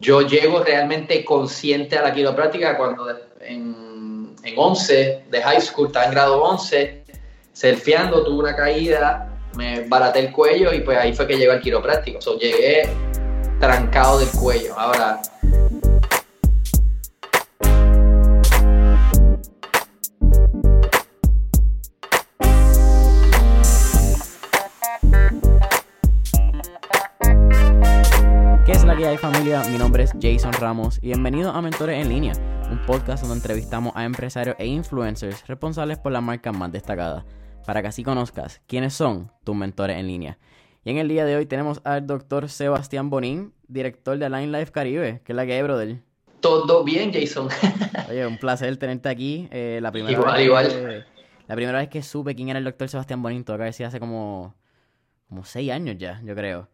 Yo llego realmente consciente a la quiropráctica cuando en, en 11 de high school, estaba en grado 11, surfeando, tuve una caída, me baraté el cuello y pues ahí fue que llegó al quiropráctico. So, llegué trancado del cuello. Ahora, hay familia? Mi nombre es Jason Ramos y bienvenido a Mentores en Línea, un podcast donde entrevistamos a empresarios e influencers responsables por las marcas más destacadas, para que así conozcas quiénes son tus mentores en línea. Y en el día de hoy tenemos al doctor Sebastián Bonín, director de Line Life Caribe, que es la que hay, brother. todo bien, Jason. Oye, un placer tenerte aquí. Eh, la primera Igual, vez igual. Que, la primera vez que supe quién era el doctor Sebastián Bonín, haber sido hace como, como seis años ya, yo creo.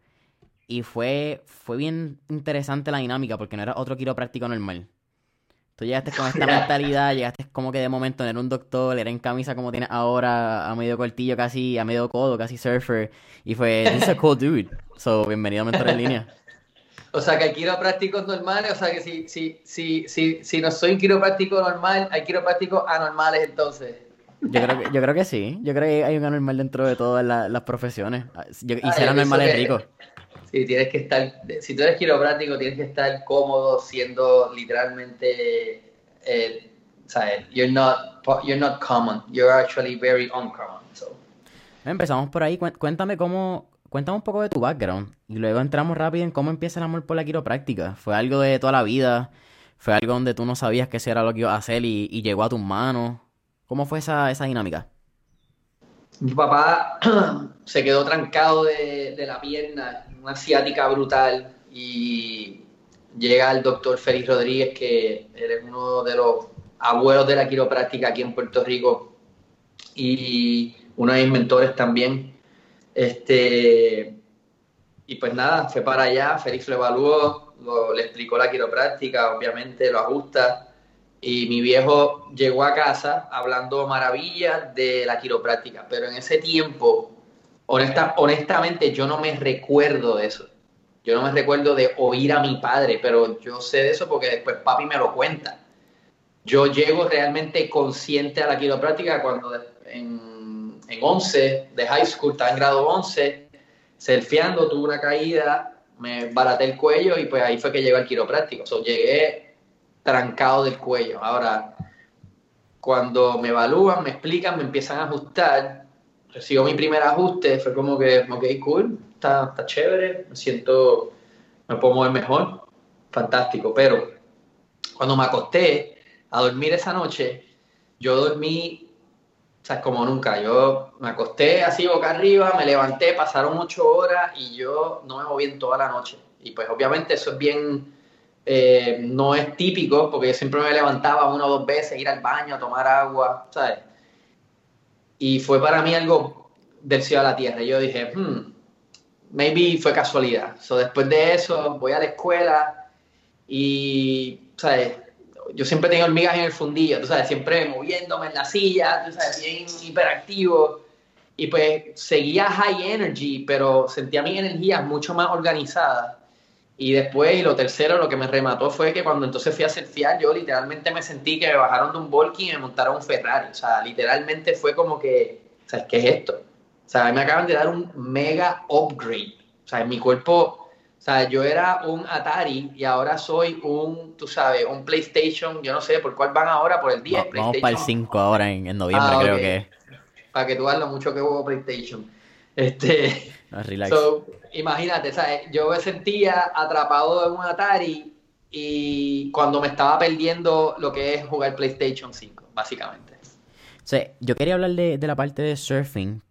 Y fue, fue bien interesante la dinámica porque no era otro quiropráctico normal. Tú llegaste con esta mentalidad, llegaste como que de momento no era un doctor, era en camisa como tienes ahora, a medio cortillo casi, a medio codo, casi surfer. Y fue, this is a cool dude. So, bienvenido a Mentor en Línea. O sea, que hay quiroprácticos normales, o sea, que si, si, si, si, si no soy un quiropráctico normal, hay quiroprácticos anormales entonces. Yo creo que, yo creo que sí. Yo creo que hay un anormal dentro de todas la- las profesiones. Yo- y Ah, ser yo anormal pienso es que- Sí, tienes que estar, si tú eres quiropráctico, tienes que estar cómodo siendo literalmente, eh, ¿sabes? You're not, you're not common, you're actually very uncommon. So. Empezamos por ahí. Cué- Cuéntame cómo, cuéntame un poco de tu background. Y luego entramos rápido en cómo empieza el amor por la quiropráctica. ¿Fue algo de toda la vida? ¿Fue algo donde tú no sabías que eso era lo que ibas a hacer y, y llegó a tus manos? ¿Cómo fue esa, esa dinámica? Mi papá se quedó trancado de, la pierna, una ciática brutal, y llega el doctor Félix Rodríguez, que él es uno de los abuelos de la quiropráctica aquí en Puerto Rico y uno de mis mentores también. Este, y pues nada, fue para allá, Félix lo evaluó, lo- le explicó la quiropráctica, obviamente lo ajusta. Y mi viejo llegó a casa hablando maravillas de la quiropráctica, pero en ese tiempo, honesta- honestamente, yo no me recuerdo de eso. Yo no me recuerdo de oír a mi padre, pero yo sé de eso porque después papi me lo cuenta. Yo llego realmente consciente a la quiropráctica cuando en, en 11 de high school, estaba en grado 11, surfeando, tuve una caída, me baraté el cuello y pues ahí fue que llegó al quiropráctico. So, llegué trancado del cuello. Ahora, cuando me evalúan, me explican, me empiezan a ajustar, recibo mi primer ajuste, fue como que, ok, cool, está, chévere, me siento, me puedo mover mejor, fantástico, pero cuando me acosté a dormir esa noche, yo dormí, o sea, como nunca, yo me acosté así boca arriba, me levanté, pasaron ocho horas y yo no me moví en toda la noche. Y pues obviamente eso es bien, eh, no es típico, porque yo siempre me levantaba una o dos veces, ir al baño, tomar agua, ¿sabes? Y fue para mí algo del cielo a la tierra. Yo dije, hmm, maybe fue casualidad. So, después de eso, voy a la escuela y, ¿sabes? Yo siempre tenía hormigas en el fundillo, tú sabes, siempre moviéndome en la silla, tú sabes, bien hiperactivo. Y pues seguía high energy, pero sentía mi energía mucho más organizada. Y después, y lo tercero, lo que me remató fue que cuando entonces fui a surfear, yo literalmente me sentí que me bajaron de un Volky y me montaron un Ferrari. O sea, literalmente fue como que, ¿sabes qué es esto? O sea, me acaban de dar un mega upgrade. O sea, en mi cuerpo, o sea, yo era un Atari y ahora soy un, tú sabes, un PlayStation, yo no sé por cuál van ahora, por el 10. Va- Vamos para el PlayStation. 5 ahora en, en noviembre, Ah, creo que. Para que tú veas lo mucho que hubo PlayStation. Este. Relax. So, imagínate, ¿sabes? yo me sentía atrapado en un Atari y cuando me estaba perdiendo lo que es jugar PlayStation 5, básicamente. O sea, yo quería hablar de, de la parte de surfing,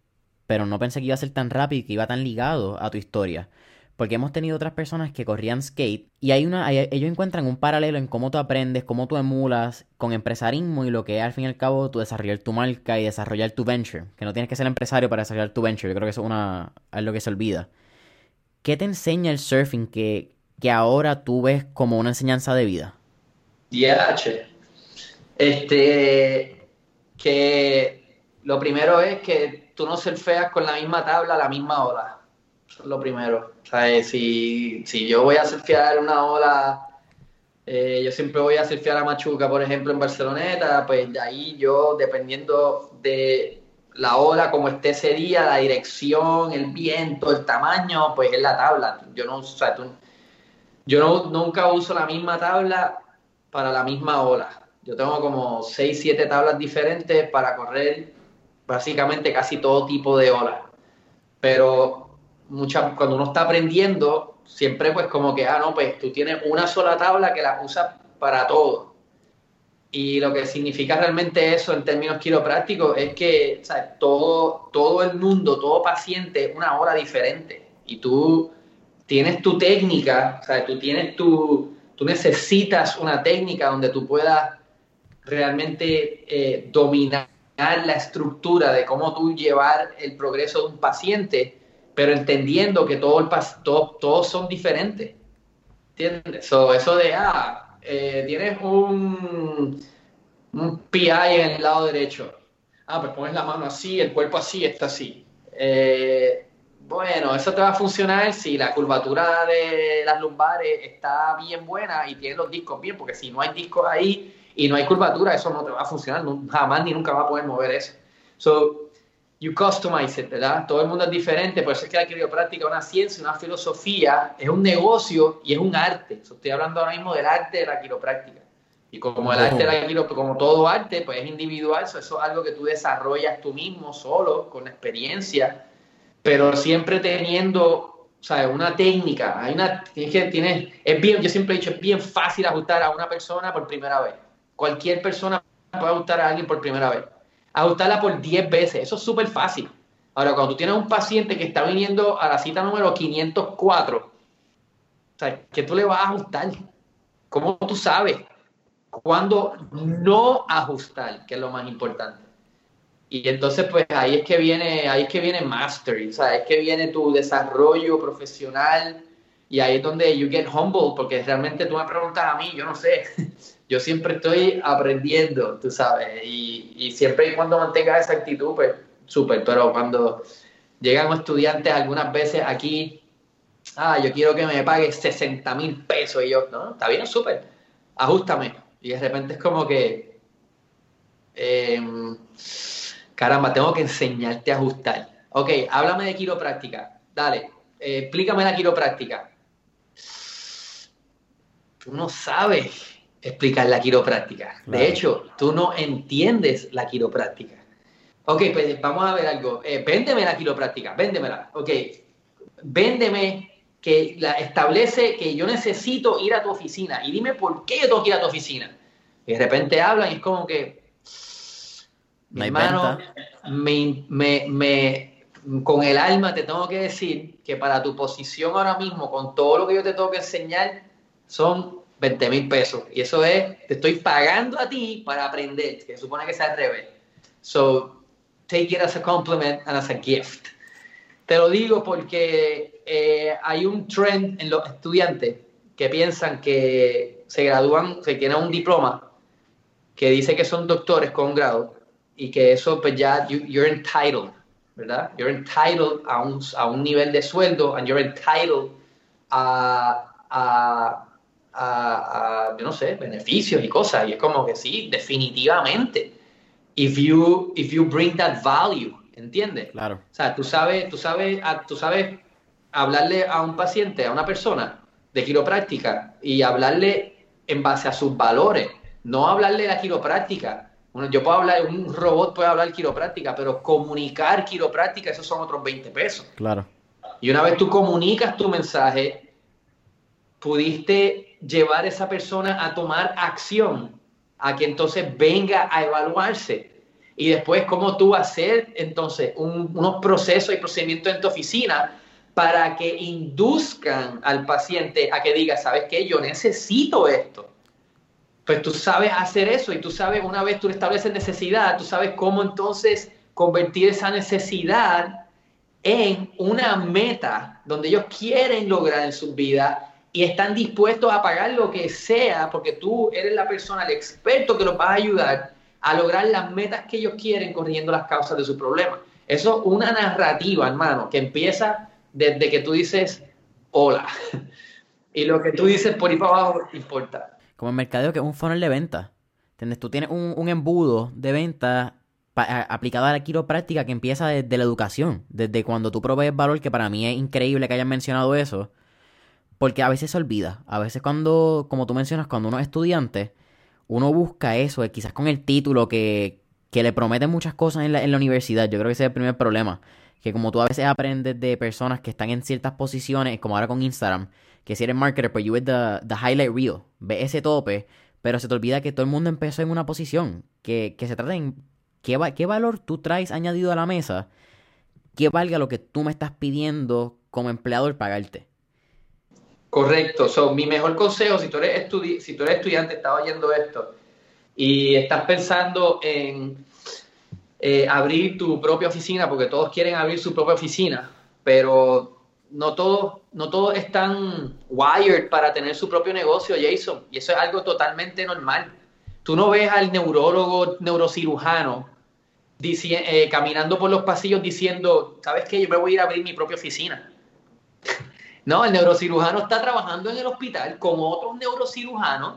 pero no pensé que iba a ser tan rápido y que iba tan ligado a tu historia. Porque hemos tenido otras personas que corrían skate y hay una, ellos encuentran un paralelo en cómo tú aprendes, cómo tú emulas con empresarismo y lo que es al fin y al cabo tu desarrollar tu marca y desarrollar tu venture. Que no tienes que ser empresario para desarrollar tu venture. Yo creo que eso es una, que se olvida. ¿Qué te enseña el surfing que, que ahora tú ves como una enseñanza de vida? DH. Este, que lo primero es que tú no surfeas con la misma tabla a la misma ola. Lo primero. O sea, si, si yo voy a surfear una ola, eh, yo siempre voy a surfear a Machuca, por ejemplo, en Barceloneta, pues de ahí yo, dependiendo de la ola, como esté ese día, la dirección, el viento, el tamaño, pues es la tabla. Yo no, yo no, nunca uso la misma tabla para la misma ola. Yo tengo como 6, 7 tablas diferentes para correr básicamente casi todo tipo de olas. Pero muchas, cuando uno está aprendiendo, siempre pues como que, ah, no, pues tú tienes una sola tabla que la usas para todo. Y lo que significa realmente eso en términos quiroprácticos es que Todo, todo el mundo, todo paciente una hora diferente. Y tú tienes tu técnica, tú tienes tu, tú necesitas una técnica donde tú puedas realmente eh, dominar la estructura de cómo tú llevar el progreso de un paciente, pero entendiendo que todo el, todos son diferentes. ¿Entiendes? eso de, ah, eh, tienes un, un PI en el lado derecho. Ah, pues pones la mano así, el cuerpo así, está así. Eh, bueno, eso te va a funcionar si la curvatura de las lumbares está bien buena y tienes los discos bien, porque si no hay discos ahí y no hay curvatura, eso no te va a funcionar, jamás ni nunca va a poder mover eso. So, you customize it, ¿verdad? Todo el mundo es diferente, por eso es que la quiropráctica es una ciencia, una filosofía, es un negocio y es un arte. estoy hablando ahora mismo del arte de la quiropráctica. Y como el arte de la quiropráctica, como todo arte, pues es individual, eso es algo que tú desarrollas tú mismo, solo, con experiencia, pero siempre teniendo sea, una técnica, hay una, tienes que, tienes, es bien, yo siempre he dicho, es bien fácil ajustar a una persona por primera vez. Cualquier persona puede ajustar a alguien por primera vez ajustarla por 10 veces. Eso es súper fácil. Ahora, cuando tú tienes un paciente que está viniendo a la cita número 504, o sea, ¿qué tú le vas a ajustar? ¿Cómo tú sabes cuándo no ajustar, que es lo más importante? Y entonces, pues ahí es que viene, ahí es que viene mastery, o sea, es que viene tu desarrollo profesional y ahí es donde you get humble, porque realmente tú me preguntas a mí, yo no sé, yo siempre estoy aprendiendo, tú sabes, y, y siempre y cuando mantengas esa actitud, pues súper, pero cuando llegan estudiantes algunas veces aquí, ah, yo quiero que me pague 60 mil pesos, y yo, no, está bien, súper, ajustame, y de repente es como que, em, caramba, tengo que enseñarte a ajustar. Ok, háblame de quiropráctica, dale, eh, explícame la quiropráctica. Tú no sabes explicar la quiropráctica. De hecho, tú no entiendes la quiropráctica. Ok, pues vamos a ver algo. Eh, véndeme la quiropráctica, véndemela. Ok, véndeme que la establece que yo necesito ir a tu oficina y dime por qué yo tengo que ir a tu oficina. Y de repente hablan y es como que, mi hermano, me, me, con el alma te tengo que decir que para tu posición ahora mismo, con todo lo que yo te tengo que enseñar, son 20 mil pesos. Y eso es, te estoy pagando a ti para aprender, que supone que sea al revés. So, take it as a compliment and as a gift. Te lo digo porque eh, hay un trend en los estudiantes que piensan que se gradúan, se tienen un diploma que dice que son doctores con grado y que eso pues ya you're entitled, ¿verdad? You're entitled a un, a un nivel de sueldo and you're entitled a, a a, yo no sé, beneficios y cosas. Y es como que sí, definitivamente. If you, if you bring that value, ¿entiendes? Claro. O sea, tú sabes, tú sabes, tú sabes hablarle a un paciente, a una persona de quiropráctica y hablarle en base a sus valores, no hablarle de la quiropráctica. Bueno, yo puedo hablar, un robot puede hablar quiropráctica, pero comunicar quiropráctica, esos son otros 20 pesos. Claro. Y una vez tú comunicas tu mensaje, pudiste llevar a esa persona a tomar acción, a que entonces venga a evaluarse. Y después, cómo tú hacer entonces unos procesos y procedimientos en tu oficina para que induzcan al paciente a que diga, ¿sabes qué? Yo necesito esto. Pues tú sabes hacer eso y tú sabes, una vez tú estableces necesidad, tú sabes cómo entonces convertir esa necesidad en una meta donde ellos quieren lograr en su vida y están dispuestos a pagar lo que sea porque tú eres la persona, el experto que los va a ayudar a lograr las metas que ellos quieren corrigiendo las causas de su problema. Eso es una narrativa, hermano, que empieza desde que tú dices hola. Y lo que tú dices por ahí para abajo importa. Como el mercadeo que es un funnel de venta. ¿Entiendes? Tú tienes un, embudo de venta aplicado a la quiropráctica que empieza desde la educación, desde cuando tú provees valor, que para mí es increíble que hayan mencionado eso, porque a veces se olvida, a veces cuando, como tú mencionas, cuando uno es estudiante, uno busca eso, eh, quizás con el título que, que le prometen muchas cosas en la, en la universidad, yo creo que ese es el primer problema, que como tú a veces aprendes de personas que están en ciertas posiciones, como ahora con Instagram, que si eres marketer, pues you ves the, highlight reel, ves ese tope, pero se te olvida que todo el mundo empezó en una posición, que, que se trata en qué, qué valor tú traes añadido a la mesa, que valga lo que tú me estás pidiendo como empleador pagarte. Correcto. So, mi mejor consejo, si tú eres, si tú eres estudiante, estás oyendo esto y estás pensando en eh, abrir tu propia oficina, porque todos quieren abrir su propia oficina, pero no todos no todos están wired para tener su propio negocio, Jason, y eso es algo totalmente normal. Tú no ves al neurólogo, neurocirujano, eh, caminando por los pasillos diciendo, ¿sabes qué? Yo me voy a ir a abrir mi propia oficina. No, el neurocirujano está trabajando en el hospital con otros neurocirujanos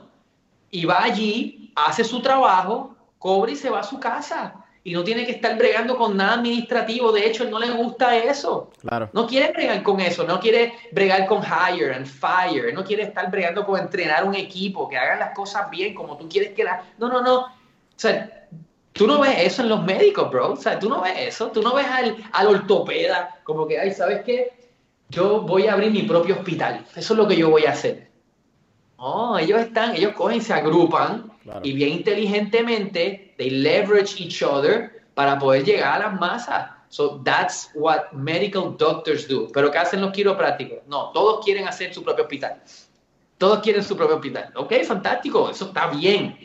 y va allí, hace su trabajo, cobra y se va a su casa y no tiene que estar bregando con nada administrativo. De hecho, él no le gusta eso. Claro. No quiere bregar con eso, no quiere bregar con hire and fire, no quiere estar bregando con entrenar un equipo, que hagan las cosas bien como tú quieres que las... No, no, no. O sea, tú no ves eso en los médicos, bro. O sea, tú no ves eso. Tú no ves al, al ortopeda como que, ay, ¿sabes qué? Yo voy a abrir mi propio hospital. Eso es lo que yo voy a hacer. Oh, ellos están, ellos cogen, se agrupan y bien inteligentemente, they leverage each other para poder llegar a las masas. So that's what medical doctors do. Pero ¿qué hacen los quiroprácticos? No, todos quieren hacer su propio hospital. Todos quieren su propio hospital. Ok, fantástico, eso está bien.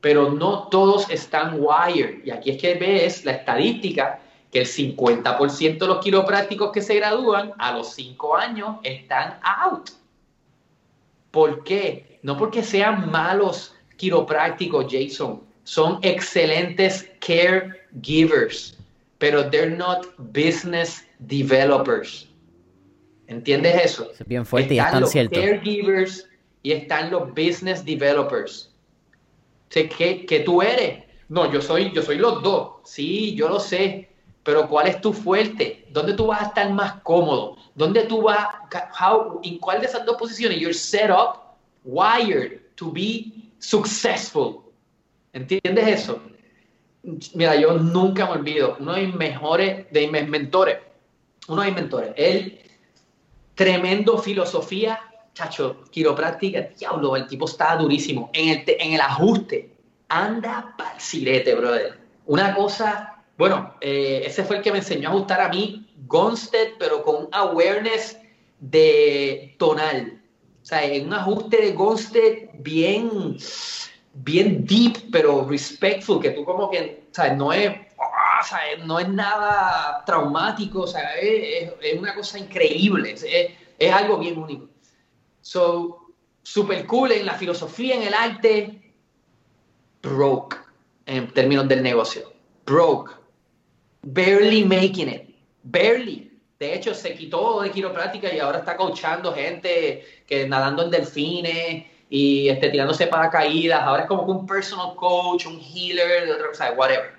Pero no todos están wired. Y aquí es que ves la estadística que el 50% de los quiroprácticos que se gradúan a los 5 años están out. ¿Por qué? No porque sean malos quiroprácticos, Jason. Son excelentes caregivers, pero they're not business developers. ¿Entiendes eso? Es bien fuerte están y están los cierto. caregivers y están los business developers. ¿Qué, ¿Qué tú eres? No, yo soy, yo soy los dos. Sí, yo lo sé. Pero ¿cuál es tu fuerte? ¿Dónde tú vas a estar más cómodo? ¿Dónde tú vas, how, en cuál de esas dos posiciones you're set up, wired to be successful? ¿Entiendes eso? Mira, yo nunca me olvido, uno de mis mejores, de mis mentores, uno de mis mentores, él, tremendo filosofía, chacho, quiropráctica, diablo, el tipo está durísimo. En el, en el ajuste, anda pa'l sirete, brother. Una cosa bueno, eh, ese fue el que me enseñó a ajustar a mí Gonstead, pero con awareness de tonal. O sea, un ajuste de Gonstead bien, bien deep, pero respectful, que tú como que, o sea, no es, o sea, no es nada traumático, o sea, es, es una cosa increíble, es, es, algo bien único. So, super cool en la filosofía, en el arte, broke en términos del negocio. Broke barely making it, barely. De hecho, se quitó de quiropráctica y ahora está coachando gente que nadando en delfines y este, tirándose paracaídas. Ahora es como un personal coach, un healer, de otra cosa, whatever.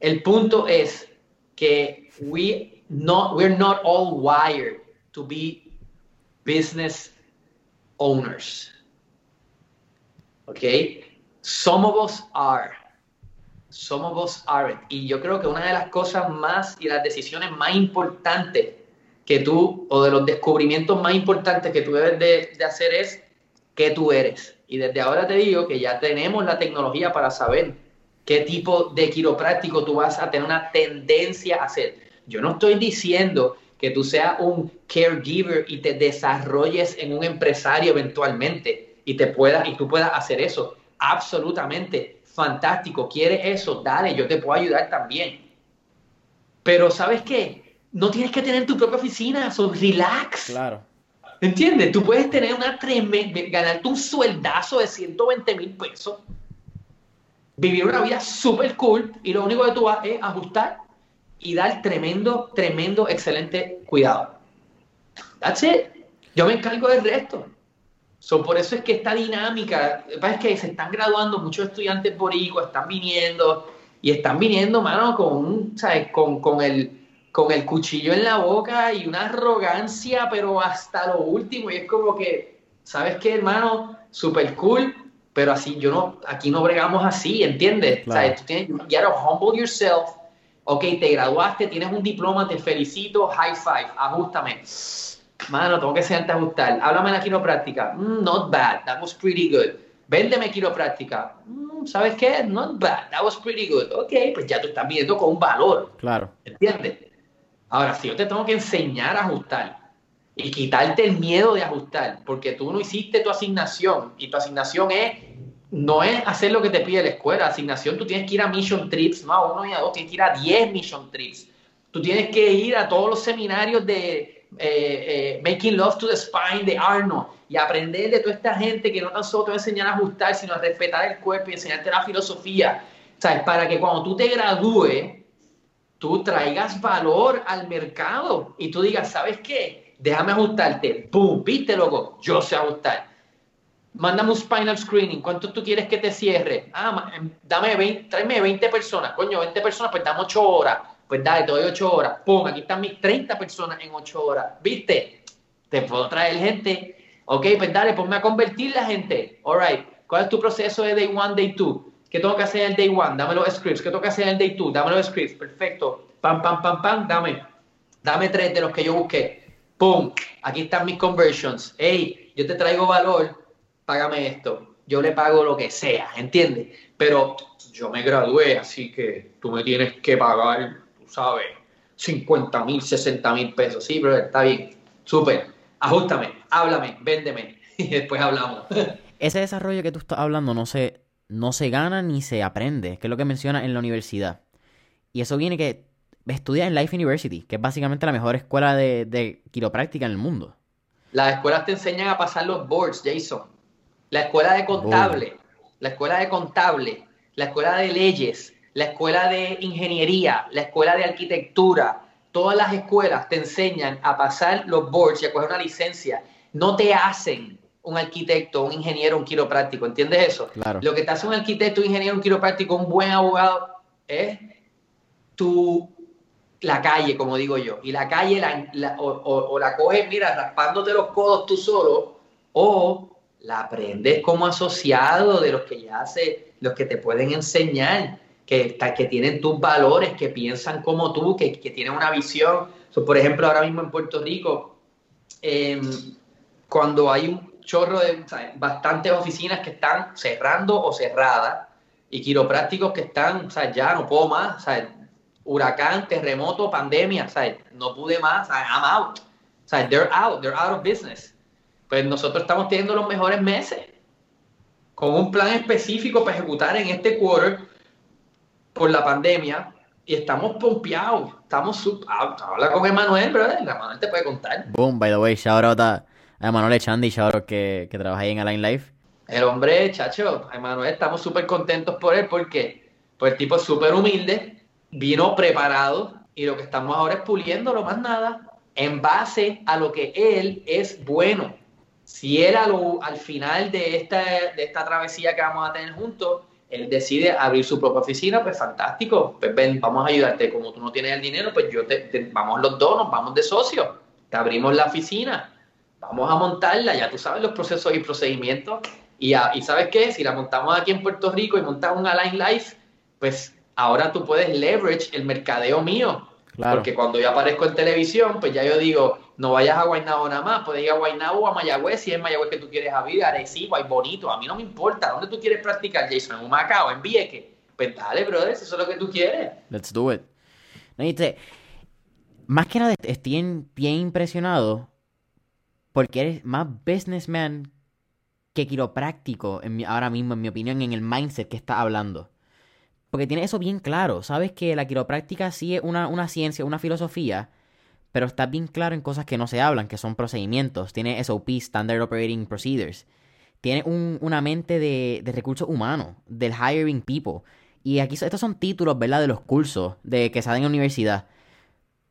El punto es que we not, we're not all wired to be business owners. Okay? Some of us are somos vos aren't. Y yo creo que una de las cosas más y las decisiones más importantes que tú, o de los descubrimientos más importantes que tú debes de, hacer es qué tú eres. Y desde ahora te digo que ya tenemos la tecnología para saber qué tipo de quiropráctico tú vas a tener una tendencia a hacer. Yo no estoy diciendo que tú seas un caregiver y te desarrolles en un empresario eventualmente y te puedas y tú puedas hacer eso. Absolutamente fantástico, quieres eso, dale, yo te puedo ayudar también. Pero ¿sabes qué? No tienes que tener tu propia oficina, so relax. Claro. ¿Entiendes? Tú puedes tener una tremenda, ganarte un sueldazo de 120 mil pesos, vivir una vida súper cool y lo único que tú vas es ajustar y dar tremendo, tremendo, excelente cuidado. That's it. Yo me encargo del resto. So, por eso es que esta dinámica, es que se están graduando muchos estudiantes boricuas, están viniendo y están viniendo, mano, con, ¿sabes? Con, con, el, con el cuchillo en la boca y una arrogancia, pero hasta lo último. Y es como que, ¿sabes qué, hermano? Super cool, pero así, yo no, aquí no bregamos así, ¿entiendes? O sea, tú tienes, you gotta humble yourself. Ok, te graduaste, tienes un diploma, te felicito, high five, ajustame Mano, tengo que sentarte a ajustar. Háblame de la quiropráctica. Mm, not bad. That was pretty good. Véndeme quiropráctica. Mm, ¿Sabes qué? Not bad. That was pretty good. Ok, pues ya tú estás viendo con un valor. Claro. ¿Entiendes? Ahora, si yo te tengo que enseñar a ajustar y quitarte el miedo de ajustar, porque tú no hiciste tu asignación y tu asignación es no es hacer lo que te pide la escuela. Asignación, tú tienes que ir a mission trips, no a uno y a dos, tienes que ir a 10 mission trips. Tú tienes que ir a todos los seminarios de eh, eh, Making Love to the Spine de Arnold y aprender de toda esta gente que no tan solo te va a enseñar a ajustar, sino a respetar el cuerpo y enseñarte la filosofía. ¿Sabes? Para que cuando tú te gradúes, tú traigas valor al mercado y tú digas, ¿sabes qué? Déjame ajustarte. ¡Pum! ¿Viste, loco? Yo sé ajustar. Mándame un spinal screening. ¿Cuánto tú quieres que te cierre? Ah, em, dame 20, tráeme 20 personas. Coño, 20 personas, pues dame 8 horas pues dale, te doy 8 horas. Pum, aquí están mis 30 personas en 8 horas. ¿Viste? Te puedo traer gente. Ok, pues dale, ponme a convertir la gente. All right. ¿Cuál es tu proceso de day one, day two? ¿Qué tengo que hacer en el day one? Dame los scripts. ¿Qué tengo que hacer en el day two? Dame los scripts. Perfecto. Pam, pam, pam, pam. Dame. Dame tres de los que yo busqué. Pum. Aquí están mis conversions. Hey, yo te traigo valor. Págame esto. Yo le pago lo que sea. ¿Entiendes? Pero yo me gradué, así que tú me tienes que pagar ¿sabes? 50 mil, 60 mil pesos. Sí, pero está bien. Súper. Ajústame, háblame, véndeme. Y después hablamos. Ese desarrollo que tú estás hablando no se, no se gana ni se aprende, que es lo que menciona en la universidad. Y eso viene que estudias en Life University, que es básicamente la mejor escuela de, de quiropráctica en el mundo. Las escuelas te enseñan a pasar los boards, Jason. La escuela de contable, la escuela de contable, la escuela de leyes, la escuela de ingeniería, la escuela de arquitectura, todas las escuelas te enseñan a pasar los boards y a coger una licencia. No te hacen un arquitecto, un ingeniero, un quiropráctico. ¿Entiendes eso? Claro. Lo que te hace un arquitecto, un ingeniero, un quiropráctico, un buen abogado es tu la calle, como digo yo. Y la calle la, o, o, la coges, mira, raspándote los codos tú solo, o la aprendes como asociado de los que ya hace, los que te pueden enseñar que, que tienen tus valores, que piensan como tú, que, que tienen una visión. por ejemplo, ahora mismo en Puerto Rico, em, cuando hay un chorro de bastantes oficinas que están cerrando o cerradas y quiroprácticos que están, o sea, ya no puedo más, sea, huracán, terremoto, pandemia, sea, no pude más, sea, I'm out. Sea, they're out, they're out of business. Pues nosotros estamos teniendo los mejores meses con un plan específico para ejecutar en este quarter por la pandemia y estamos pompeados. Estamos sub... Ah, habla con Emanuel, brother. Emanuel te puede contar. Boom, by the way, shout out a Emanuel Echandi, shout out que, que trabaja ahí en Align Life. El hombre, chacho, Emanuel, estamos súper contentos por él porque pues el tipo es súper humilde, vino preparado y lo que estamos ahora es puliéndolo más nada en base a lo que él es bueno. Si él al final de esta, de esta travesía que vamos a tener juntos, él decide abrir su propia oficina, pues fantástico, pues ven, vamos a ayudarte, como tú no tienes el dinero, pues yo te, vamos los dos, nos vamos de socios, te abrimos la oficina, vamos a montarla, ya tú sabes los procesos y procedimientos, y, y sabes qué, si la montamos aquí en Puerto Rico y montamos un Align Life, pues ahora tú puedes leverage el mercadeo mío, porque cuando yo aparezco en televisión, pues ya yo digo, no vayas a Guaynabo nada más, puedes ir a Guaynabo o a Mayagüez si es Mayagüez que tú quieres a vida, Arecibo, hay bonito, a mí no me importa, ¿dónde tú quieres practicar, Jason? ¿En Humacao, en Vieques? Pues dale, brother, eso es lo que tú quieres. Let's do it. No, más que nada estoy bien impresionado porque eres más businessman que quiropráctico en ahora mismo, en mi opinión, en el mindset que está hablando. Porque tiene eso bien claro. Sabes que la quiropráctica sí es una, una ciencia, una filosofía, pero está bien claro en cosas que no se hablan, que son procedimientos. Tiene SOP, Standard Operating Procedures. Tiene una mente de, recursos humanos, del hiring people. Y aquí estos son títulos, ¿verdad? De los cursos de que salen en la universidad.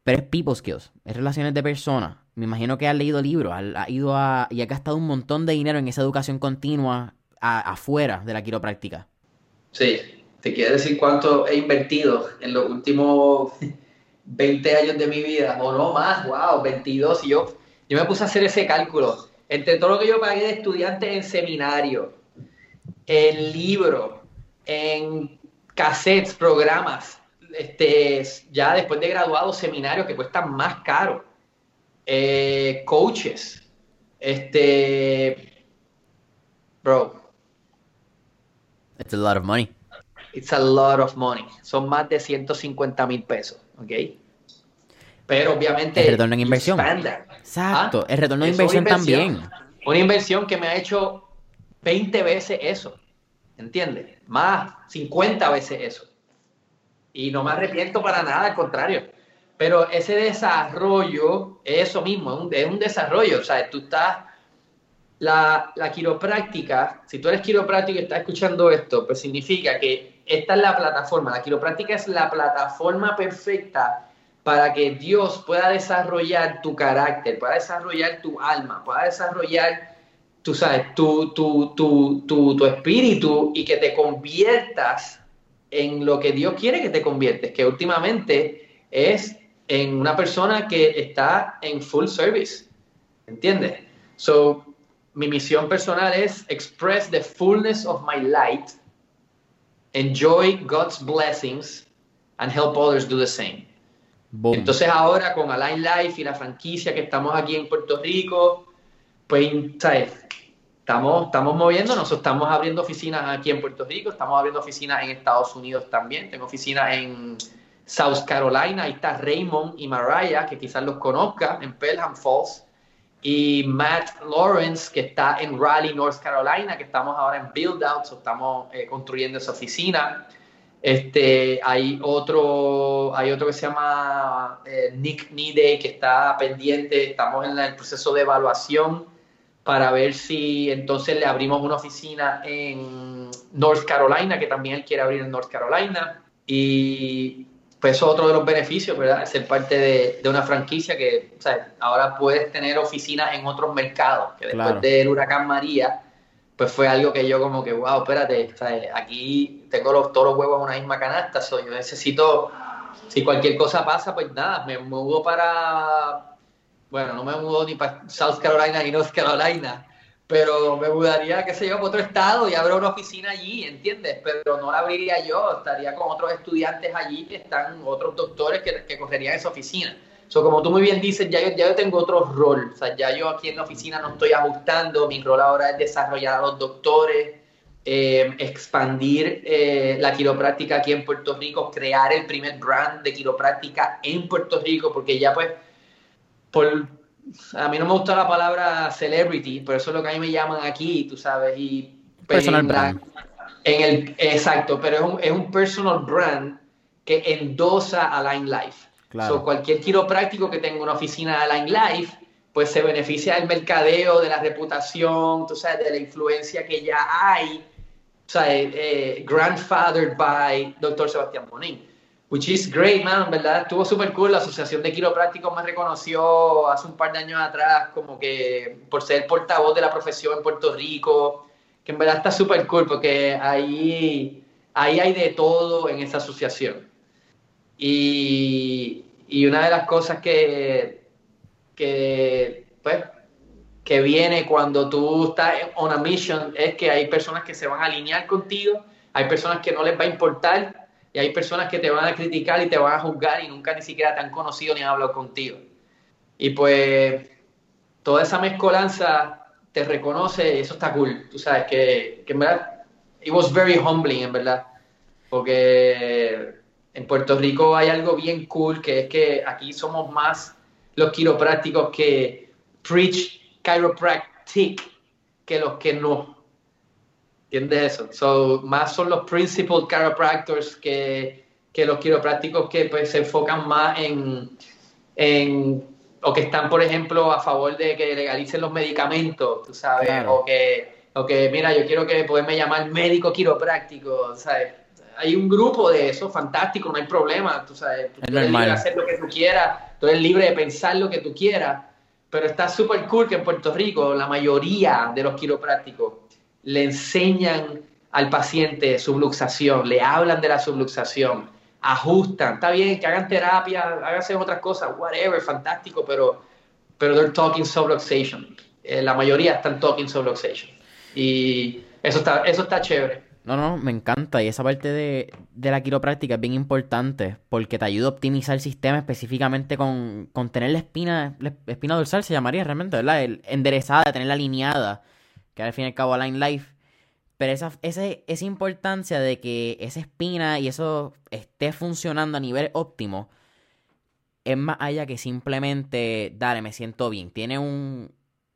Pero es people skills, es relaciones de personas. me imagino que has leído libros, has, ido a, y has gastado un montón de dinero en esa educación continua afuera de la quiropráctica. Sí, te quiero decir cuánto he invertido en los últimos 20 años de mi vida, o no más, wow, 22. Y yo, yo me puse a hacer ese cálculo. Entre todo lo que yo pagué de estudiantes en seminario, en libros, en cassettes, programas, este, ya después de graduado, seminarios que cuestan más caro, eh, coaches, este, bro. It's a lot of money. It's a lot of money. Son más de 150 mil pesos, ¿ok? Pero obviamente... El retorno en inversión. Exacto, ¿Ah? el retorno de inversión, también. Una inversión que me ha hecho 20 veces eso, ¿entiendes? Más 50 veces eso. Y no me arrepiento para nada, al contrario. Pero ese desarrollo es eso mismo, es un, es un desarrollo. O sea, tú estás la, la, quiropráctica, si tú eres quiropráctico y estás escuchando esto, pues significa que esta es la plataforma, la quiropráctica es la plataforma perfecta para que Dios pueda desarrollar tu carácter, pueda desarrollar tu alma, pueda desarrollar, tú sabes, tu, tu, tu, tu espíritu y que te conviertas en lo que Dios quiere que te conviertes, que últimamente es en una persona que está en full service. ¿Entiendes? So, mi misión personal es express the fullness of my light, enjoy God's blessings, and help others do the same. Entonces ahora con Align Life y la franquicia que estamos aquí en Puerto Rico, pues Estamos, estamos moviéndonos, estamos abriendo oficinas aquí en Puerto Rico, estamos abriendo oficinas en Estados Unidos también, tengo oficinas en South Carolina, ahí está Raymond y Mariah, que quizás los conozca, en Pelham Falls, y Matt Lawrence, que está en Raleigh, North Carolina, que estamos ahora en build out, estamos eh, construyendo esa oficina. Este, hay otro, hay otro que se llama eh, Nick Nide, que está pendiente, estamos en el proceso de evaluación para ver si entonces le abrimos una oficina en North Carolina, que también él quiere abrir en North Carolina. Y pues eso es otro de los beneficios, ¿verdad? Ser parte de, de una franquicia que o sea, ahora puedes tener oficinas en otros mercados, que después del huracán María, pues fue algo que yo como que, wow, espérate, aquí tengo los, todos los huevos en una misma canasta, so yo necesito, si cualquier cosa pasa, pues nada, me mudo para, bueno, no me mudo ni para South Carolina ni North Carolina, pero me mudaría, qué sé yo, para otro estado y abro una oficina allí, ¿entiendes? Pero no la abriría yo, estaría con otros estudiantes allí que están, otros doctores que, que cogerían esa oficina. So, como tú muy bien dices, ya yo, ya yo tengo otro rol, o sea, ya yo aquí en la oficina no estoy ajustando, mi rol ahora es desarrollar a los doctores, eh, expandir eh, la quiropráctica aquí en Puerto Rico, crear el primer brand de quiropráctica en Puerto Rico, porque ya pues, por a mí no me gusta la palabra celebrity, pero eso es lo que a mí me llaman aquí, tú sabes, y personal brand. En el, exacto, pero es un, es un personal brand que endosa a Line Life. Claro. cualquier quiropráctico que tenga una oficina de Line Life, pues se beneficia del mercadeo, de la reputación, tú sabes, de la influencia que ya hay, o sea, eh, grandfathered by Dr. Sebastián Bonín. Which is great, man, ¿verdad? Estuvo súper cool. La Asociación de Quiroprácticos me reconoció hace un par de años atrás como que por ser portavoz de la profesión en Puerto Rico, que en verdad está súper cool porque ahí, ahí hay de todo en esa asociación. Y, y una de las cosas que, que, pues, que viene cuando tú estás on a mission es que hay personas que se van a alinear contigo, hay personas que no les va a importar y hay personas que te van a criticar y te van a juzgar y nunca ni siquiera te han conocido ni han hablado contigo. Y pues toda esa mezcolanza te reconoce y eso está cool. Tú sabes que, que en verdad, it was very humbling, en verdad. Porque en Puerto Rico hay algo bien cool que es que aquí somos más los quiroprácticos que preach chiropractic que los que no. ¿Entiendes eso? So, más son los principal chiropractors que, que los quiroprácticos que pues, se enfocan más en, en, o que están, por ejemplo, a favor de que legalicen los medicamentos, tú sabes, o, que, o que, mira, yo quiero que poderme llamar médico quiropráctico, ¿sabes? Hay un grupo de eso, fantástico, no hay problema, tú sabes, tú eres libre de hacer lo que tú quieras, tú eres libre de pensar lo que tú quieras, pero está súper cool que en Puerto Rico la mayoría de los quiroprácticos le enseñan al paciente subluxación, le hablan de la subluxación, ajustan, está bien que hagan terapia, háganse otras cosas, whatever, fantástico, pero, pero they're talking subluxation. Eh, la mayoría están talking subluxation. Y eso está, eso está chévere. No, no, me encanta. Y esa parte de, la quiropráctica es bien importante porque te ayuda a optimizar el sistema específicamente con, con tener la espina, la espina dorsal se llamaría realmente, ¿verdad? El, enderezada, tenerla alineada, que al fin y al cabo Align Life. Pero esa, esa importancia de que esa espina y eso esté funcionando a nivel óptimo es más allá que simplemente, dale, me siento bien. Tiene un,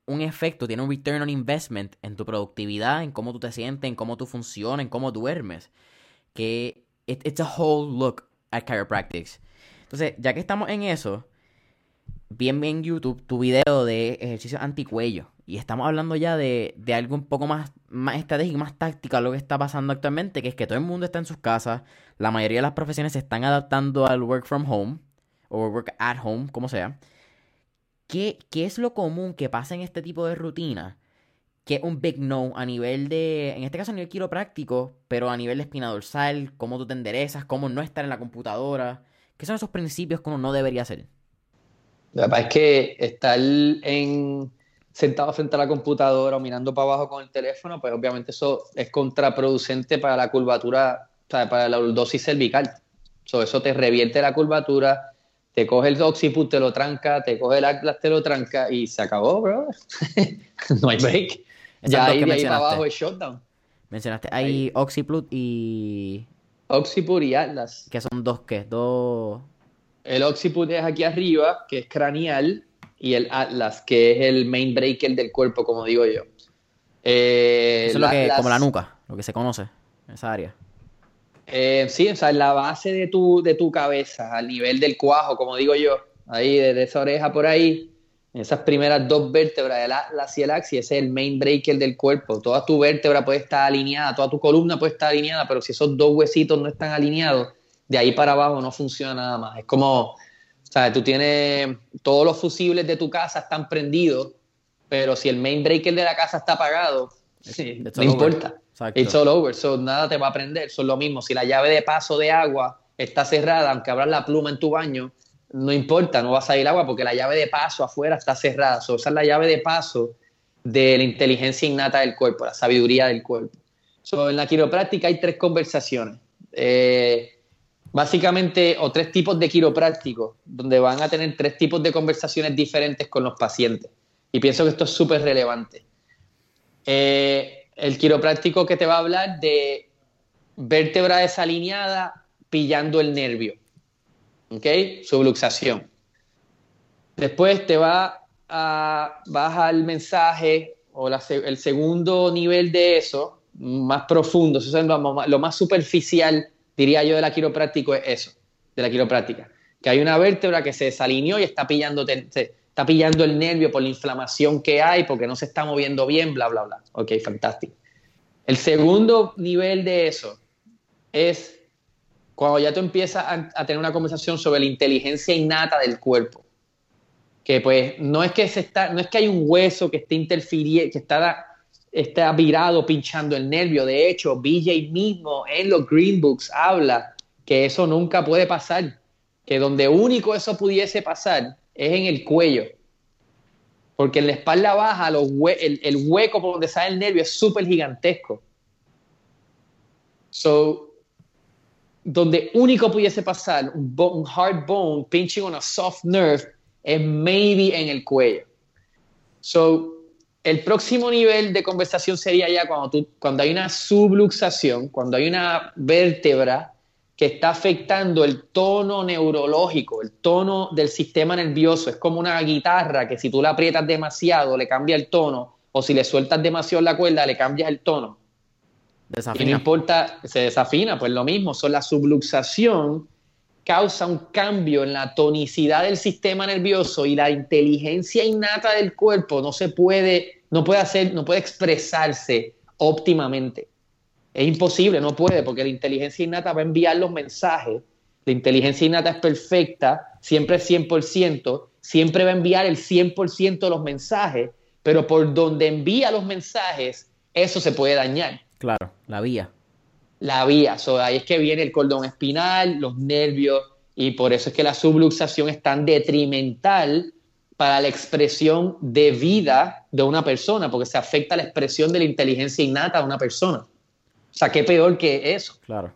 un efecto, tiene un return on investment en tu productividad, en cómo tú te sientes, en cómo tú funcionas, en cómo duermes. Que it's a whole look at chiropractics. Entonces, ya que estamos en eso, bien en YouTube tu video de ejercicio anticuello. Y estamos hablando ya de, de algo un poco más, más estratégico, más táctico lo que está pasando actualmente, que es que todo el mundo está en sus casas, la mayoría de las profesiones se están adaptando al work from home, o work at home, como sea. ¿Qué, es lo común que pasa en este tipo de rutina? Que es un big no a nivel de, en este caso a nivel quiropráctico, pero a nivel de espina dorsal, cómo tú te enderezas, cómo no estar en la computadora. ¿Qué son esos principios que uno no debería hacer? La verdad es que estar en, sentado frente a la computadora o mirando para abajo con el teléfono, pues obviamente eso es contraproducente para la curvatura, o sea, para la dosis cervical. eso te revierte la curvatura, te coge el Oxyput, te lo tranca, te coge el Atlas, te lo tranca y se acabó, bro. no hay break. ya ahí, ahí para abajo es shutdown. Mencionaste ahí, Oxyput y... Oxyput y Atlas. Que son dos, ¿qué? Dos... El Oxyput es aquí arriba, que es craneal, y el Atlas, que es el main breaker del cuerpo, como digo yo. Eh, Eso es lo que, como la nuca, lo que se conoce en esa área. Eh, sí, o sea, la base de tu, de tu cabeza, al nivel del cuajo, como digo yo, ahí, desde esa oreja por ahí, esas primeras dos vértebras, el atlas y el axis, ese es el main breaker del cuerpo. Toda tu vértebra puede estar alineada, toda tu columna puede estar alineada, pero si esos dos huesitos no están alineados, de ahí para abajo no funciona nada más. Es como, sea, tú tienes, todos los fusibles de tu casa están prendidos, pero si el main breaker de la casa está apagado, no importa. It's all over, so nada te va a prender. Son lo mismo, si la llave de paso de agua está cerrada, aunque abras la pluma en tu baño, no importa, no va a salir agua porque la llave de paso afuera está cerrada. So, esa es la llave de paso de la inteligencia innata del cuerpo, la sabiduría del cuerpo. So, en la quiropráctica hay tres conversaciones. Eh, básicamente, o tres tipos de quiroprácticos, donde van a tener tres tipos de conversaciones diferentes con los pacientes. Y pienso que esto es súper relevante. Eh, el quiropráctico que te va a hablar de vértebra desalineada pillando el nervio. ¿Ok? Subluxación. Después te va a bajar el mensaje o el segundo nivel de eso, más profundo, eso es lo, más superficial, diría yo, de la quiropráctico es eso, de la quiropráctica. Que hay una vértebra que se desalineó y está pillando, está pillando el nervio por la inflamación que hay, porque no se está moviendo bien, bla, bla, bla. Ok, fantástico. El segundo nivel de eso es cuando ya tú empiezas a, tener una conversación sobre la inteligencia innata del cuerpo. Que pues no es que, se está, no es que hay un hueso que esté interfiriendo, que está, está virado pinchando el nervio. De hecho, BJ mismo en los Green Books habla que eso nunca puede pasar. Que donde único eso pudiese pasar es en el cuello. Porque en la espalda baja el, hueco por donde sale el nervio es súper gigantesco. So, donde único pudiese pasar un, hard bone pinching on a soft nerve es maybe en el cuello. So, el próximo nivel de conversación sería ya cuando, tú, cuando hay una subluxación, cuando hay una vértebra que está afectando el tono neurológico, el tono del sistema nervioso. Es como una guitarra que si tú la aprietas demasiado le cambia el tono, o si le sueltas demasiado la cuerda le cambias el tono. Desafina. Y no importa, se desafina, pues lo mismo, son la subluxación causa un cambio en la tonicidad del sistema nervioso y la inteligencia innata del cuerpo no se puede, no puede hacer, no puede expresarse óptimamente. Es imposible, no puede, porque la inteligencia innata va a enviar los mensajes. La inteligencia innata es perfecta, siempre es 100%, siempre va a enviar el 100% de los mensajes, pero por donde envía los mensajes, eso se puede dañar. Claro, la vía. La vía, ahí es que viene el cordón espinal, los nervios, y por eso es que la subluxación es tan detrimental para la expresión de vida de una persona, porque se afecta la expresión de la inteligencia innata de una persona. O sea, ¿qué peor que eso? Claro.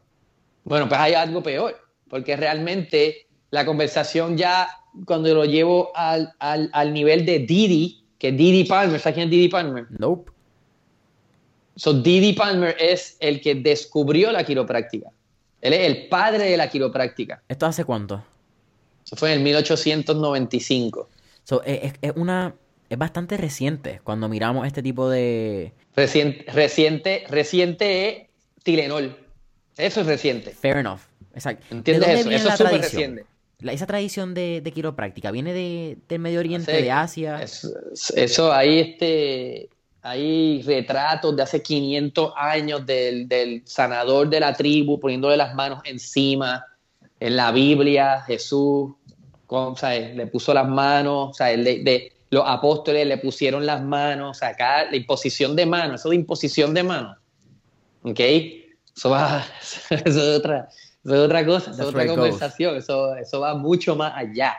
Bueno, pues hay algo peor, porque realmente la conversación ya, cuando lo llevo al, nivel de Didi, que Didi Palmer, ¿sabes quién es Didi Palmer? Nope. So, Didi Palmer es el que descubrió la quiropráctica. Él es el padre de la quiropráctica. ¿Esto hace cuánto? Eso fue en 1895. es, una, es bastante reciente cuando miramos este tipo de... Reciente, reciente, reciente es Tilenol. Eso es reciente. Fair enough. Exacto. ¿Entiendes eso? Eso es súper reciente. esa tradición de, quiropráctica viene de, del Medio Oriente, de Asia. Eso, eso ahí este, hay retratos de hace 500 años del, sanador de la tribu poniéndole las manos encima. En la Biblia, Jesús le puso las manos, de, los apóstoles le pusieron las manos, acá la imposición de manos, eso de imposición de manos. ¿Ok? Eso, va, es, otra, otra cosa, es otra conversación, eso, eso va mucho más allá.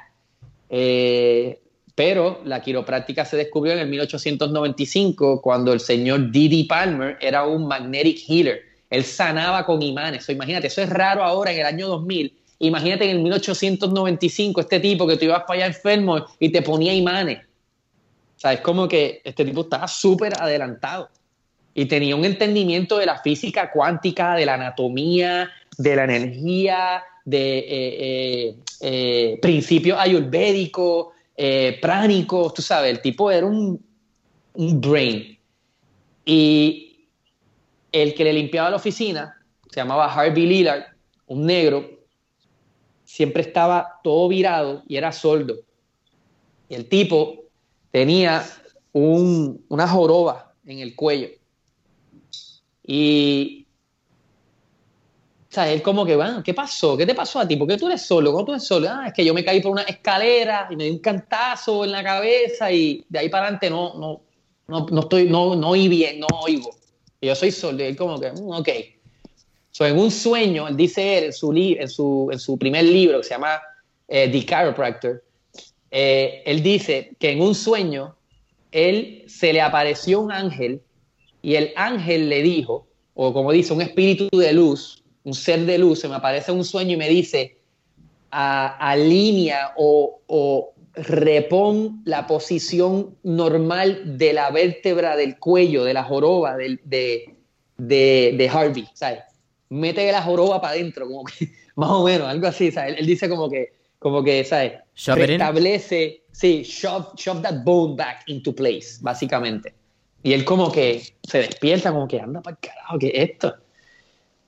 Eh, pero la quiropráctica se descubrió en el 1895 cuando el señor Didi Palmer era un magnetic healer. Él sanaba con imanes. imagínate, eso es raro ahora en el año 2000. Imagínate en el 1895 este tipo que tú ibas para allá enfermo y te ponía imanes. O sea, es como que este tipo estaba súper adelantado y tenía un entendimiento de la física cuántica, de la anatomía, de la energía, de eh, eh, eh, principios ayurvédicos, eh, pránicos, tú sabes, el tipo era un, un brain. Y el que le limpiaba la oficina, se llamaba Harvey Lillard, un negro, siempre estaba todo virado y era sordo. Y el tipo tenía un, una joroba en el cuello. Y sea, él como que, bueno, ¿qué pasó? ¿Qué te pasó a ti? ¿Por qué tú eres solo? ¿Cómo tú eres solo? Ah, es que yo me caí por una escalera y me di un cantazo en la cabeza y de ahí para adelante no, no, no, no estoy, no, no oí bien, no oigo. Y yo soy solo. Y él como que, mm, ok. So, en un sueño, él dice él en su, en su, en su primer libro que se llama eh, The Chiropractor, eh, él dice que en un sueño él se le apareció un ángel y el ángel le dijo, o como dice, un espíritu de luz, un ser de luz, se me aparece un sueño y me dice, alinea o, o repon la posición normal de la vértebra del cuello, de la joroba de, de, Harvey, ¿sabes? Mete la joroba para adentro, como que, más o menos, algo así, ¿sabes? Él, dice como que, como que, ¿sabes? Establece, sí, shove, shove that bone back into place, básicamente. Y él como que se despierta, como que anda para el carajo, ¿qué es esto?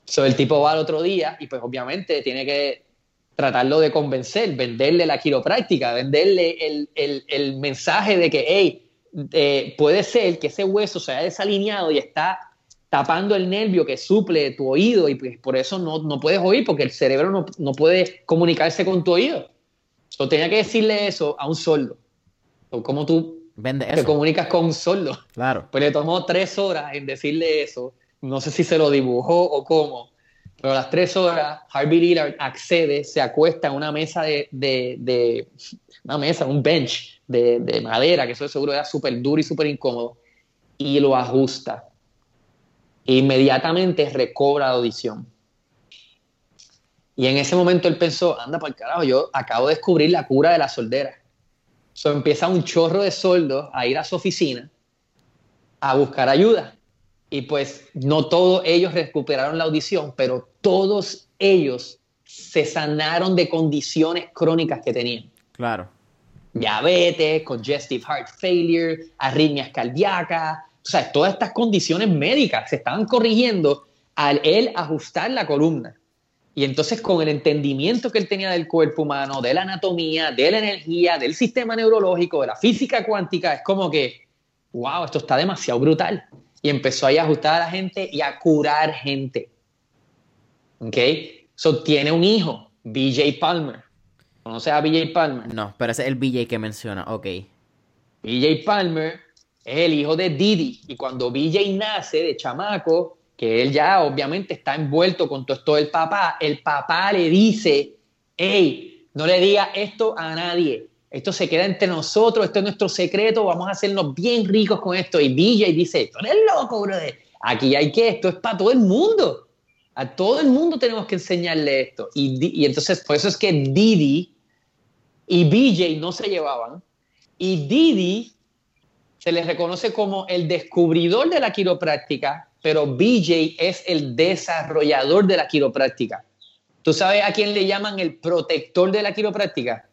So, el tipo va al otro día y pues obviamente tiene que tratarlo de convencer, venderle la quiropráctica, venderle el, mensaje de que, hey, eh, puede ser que ese hueso se haya desalineado y está tapando el nervio que suple tu oído y pues por eso no, puedes oír porque el cerebro no, puede comunicarse con tu oído. So, tenía que decirle eso a un sordo. O ¿Cómo tú te comunicas con un sordo? Claro. Pues le tomó tres horas en decirle eso no sé si se lo dibujó o cómo, pero a las tres horas Harvey Lillard accede, se acuesta en una mesa de, una mesa, un bench de, madera, que eso seguro era súper duro y súper incómodo, y lo ajusta. inmediatamente recobra la audición. Y en ese momento él pensó, anda para el carajo, yo acabo de descubrir la cura de la soldera. So, empieza un chorro de soldos a ir a su oficina a buscar ayuda. Y pues no todos ellos recuperaron la audición, pero todos ellos se sanaron de condiciones crónicas que tenían. Claro. Diabetes, congestive heart failure, arritmias cardíacas, o sea, todas estas condiciones médicas se estaban corrigiendo al él ajustar la columna. Y entonces con el entendimiento que él tenía del cuerpo humano, de la anatomía, de la energía, del sistema neurológico, de la física cuántica, es como que, wow, esto está demasiado brutal y empezó ahí a ajustar a la gente y a curar gente. ¿Ok? So tiene un hijo, BJ Palmer. ¿Conoces a BJ Palmer? No, pero ese es el BJ que menciona, ok. BJ Palmer es el hijo de Didi y cuando BJ nace de chamaco, que él ya obviamente está envuelto con todo esto del papá, el papá le dice, hey, no le diga esto a nadie, esto se queda entre nosotros, esto es nuestro secreto, vamos a hacernos bien ricos con esto. Y BJ dice, tú eres loco, brother, aquí hay que, esto es para todo el mundo, a todo el mundo tenemos que enseñarle esto. Y, y entonces, por eso es que Didi y BJ no se llevaban, y Didi se le reconoce como el descubridor de la quiropráctica, pero BJ es el desarrollador de la quiropráctica. ¿Tú sabes a quién le llaman el protector de la quiropráctica?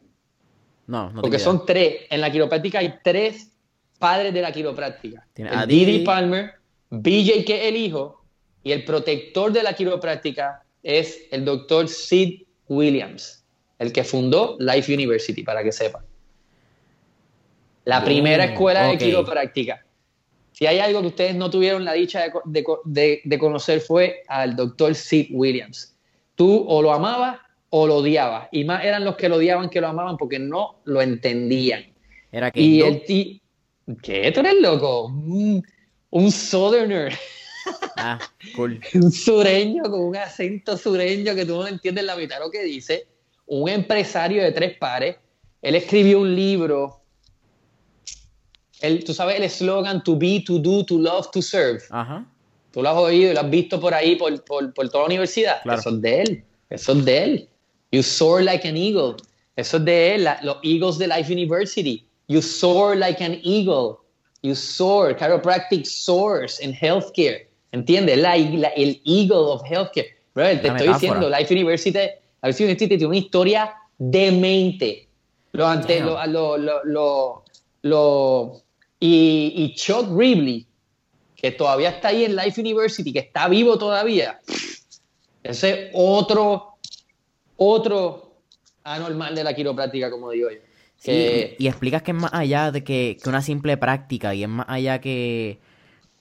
No, no Porque son tres. En la quiropráctica hay tres padres de la quiropráctica. a Didi Palmer, BJ que es el hijo, y el protector de la quiropráctica es el doctor Sid Williams, el que fundó Life University, para que sepan. La primera escuela de quiropráctica. Si hay algo que ustedes no tuvieron la dicha de, conocer fue al doctor Sid Williams. Tú o lo amabas o lo odiabas. Y más eran los que lo odiaban que lo amaban porque no lo entendían. Era que y el ti ¿Qué? ¿Tú eres loco? Un, southerner. Ah, cool. un sureño con un acento sureño que tú no entiendes la mitad de lo que dice. Un empresario de tres pares. Él escribió un libro tú sabes el eslogan to be, to do, to love, to serve. Ajá. Tú lo has oído y lo has visto por ahí, por, por, por toda la universidad. Eso es de él. Eso es de él. You soar like an eagle. Eso es de él. los Eagles de Life University. You soar like an eagle. You soar. Chiropractic soars in healthcare. ¿Entiendes? La, el eagle of healthcare. Bro, te estoy diciendo, Life University, Life University tiene una historia demente. Lo, ante, lo, lo, lo, lo, y, Chuck Ribley, que todavía está ahí en Life University, que está vivo todavía, ese otro, otro anormal de la quiropráctica, como digo yo. y explicas que es más allá de que, una simple práctica y es más allá que,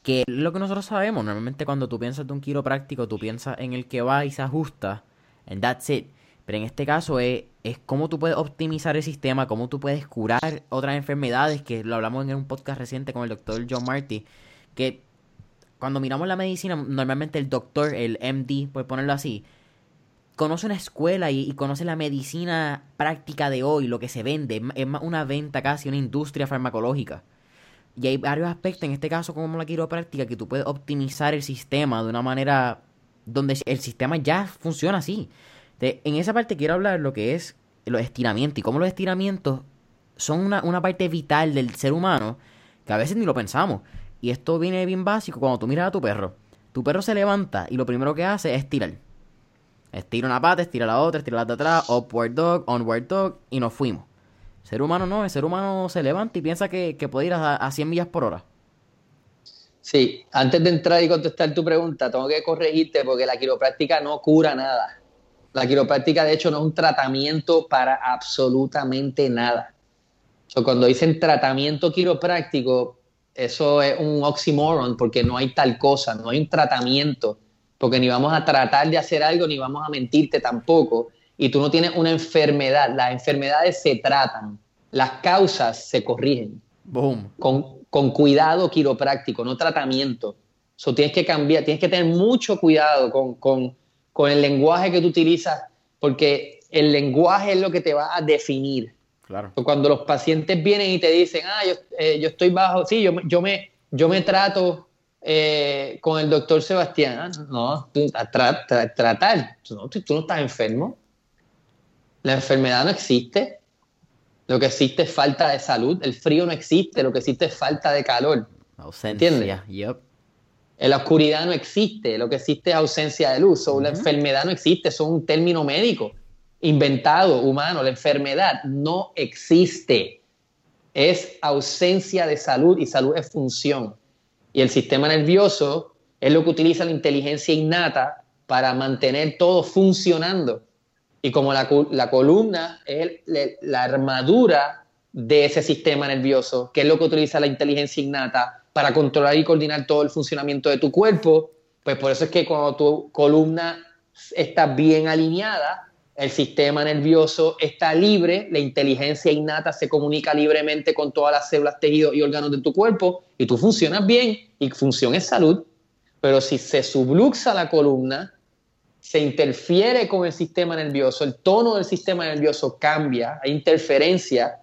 que lo que nosotros sabemos. Normalmente cuando tú piensas de un quiropráctico, tú piensas en el que va y se ajusta, and that's it. Pero en este caso es, es cómo tú puedes optimizar el sistema, cómo tú puedes curar otras enfermedades, que lo hablamos en un podcast reciente con el doctor John Marty, que cuando miramos la medicina, normalmente el doctor, el MD, por ponerlo así, conoce una escuela y, conoce la medicina práctica de hoy, lo que se vende, es más una venta casi, una industria farmacológica. Y hay varios aspectos, en este caso como la quiropráctica, que tú puedes optimizar el sistema de una manera donde el sistema ya funciona así en esa parte quiero hablar lo que es los estiramientos y cómo los estiramientos son una, parte vital del ser humano que a veces ni lo pensamos. Y esto viene bien básico cuando tú miras a tu perro. Tu perro se levanta y lo primero que hace es estirar. Estira una pata, estira la otra, estira la de atrás, upward dog, onward dog y nos fuimos. El ser humano no, el ser humano se levanta y piensa que, puede ir a, a 100 millas por hora. Sí, antes de entrar y contestar tu pregunta, tengo que corregirte porque la quiropráctica no cura nada. La quiropráctica, de hecho, no es un tratamiento para absolutamente nada. cuando dicen tratamiento quiropráctico, eso es un oxímoron porque no hay tal cosa, no hay un tratamiento, porque ni vamos a tratar de hacer algo ni vamos a mentirte tampoco. Y tú no tienes una enfermedad, las enfermedades se tratan, las causas se corrigen. Boom. Con, con cuidado quiropráctico, no tratamiento. So, tienes que cambiar, tienes que tener mucho cuidado con, con con el lenguaje que tú utilizas, porque el lenguaje es lo que te va a definir. Claro. Cuando los pacientes vienen y te dicen, ah, yo, eh, yo estoy bajo, sí, yo, yo, me, yo me trato eh, con el doctor Sebastián. Ah, no, tratar, no, tú, no estás enfermo. La enfermedad no existe. Lo que existe es falta de salud. El frío no existe. Lo que existe es falta de calor. Ausencia. ¿Entiendes? Yep. La oscuridad no existe, lo que existe es ausencia de luz, o la enfermedad no existe, es un término médico inventado, humano, la enfermedad no existe, es ausencia de salud y salud es función. Y el sistema nervioso es lo que utiliza la inteligencia innata para mantener todo funcionando. Y como la, columna es la armadura de ese sistema nervioso, que es lo que utiliza la inteligencia innata para controlar y coordinar todo el funcionamiento de tu cuerpo, pues por eso es que cuando tu columna está bien alineada, el sistema nervioso está libre, la inteligencia innata se comunica libremente con todas las células, tejidos y órganos de tu cuerpo y tú funcionas bien y función es salud. Pero si se subluxa la columna, se interfiere con el sistema nervioso, el tono del sistema nervioso cambia, hay interferencia.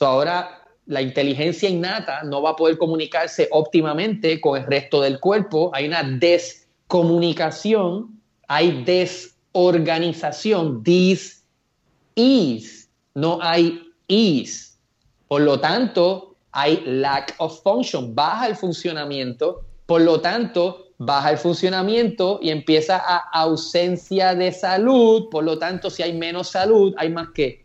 ahora la inteligencia innata no va a poder comunicarse óptimamente con el resto del cuerpo, hay una descomunicación, hay desorganización, dis is, no hay is. Por lo tanto, hay lack of function, baja el funcionamiento, por lo tanto, baja el funcionamiento y empieza a ausencia de salud, por lo tanto, si hay menos salud, hay más que.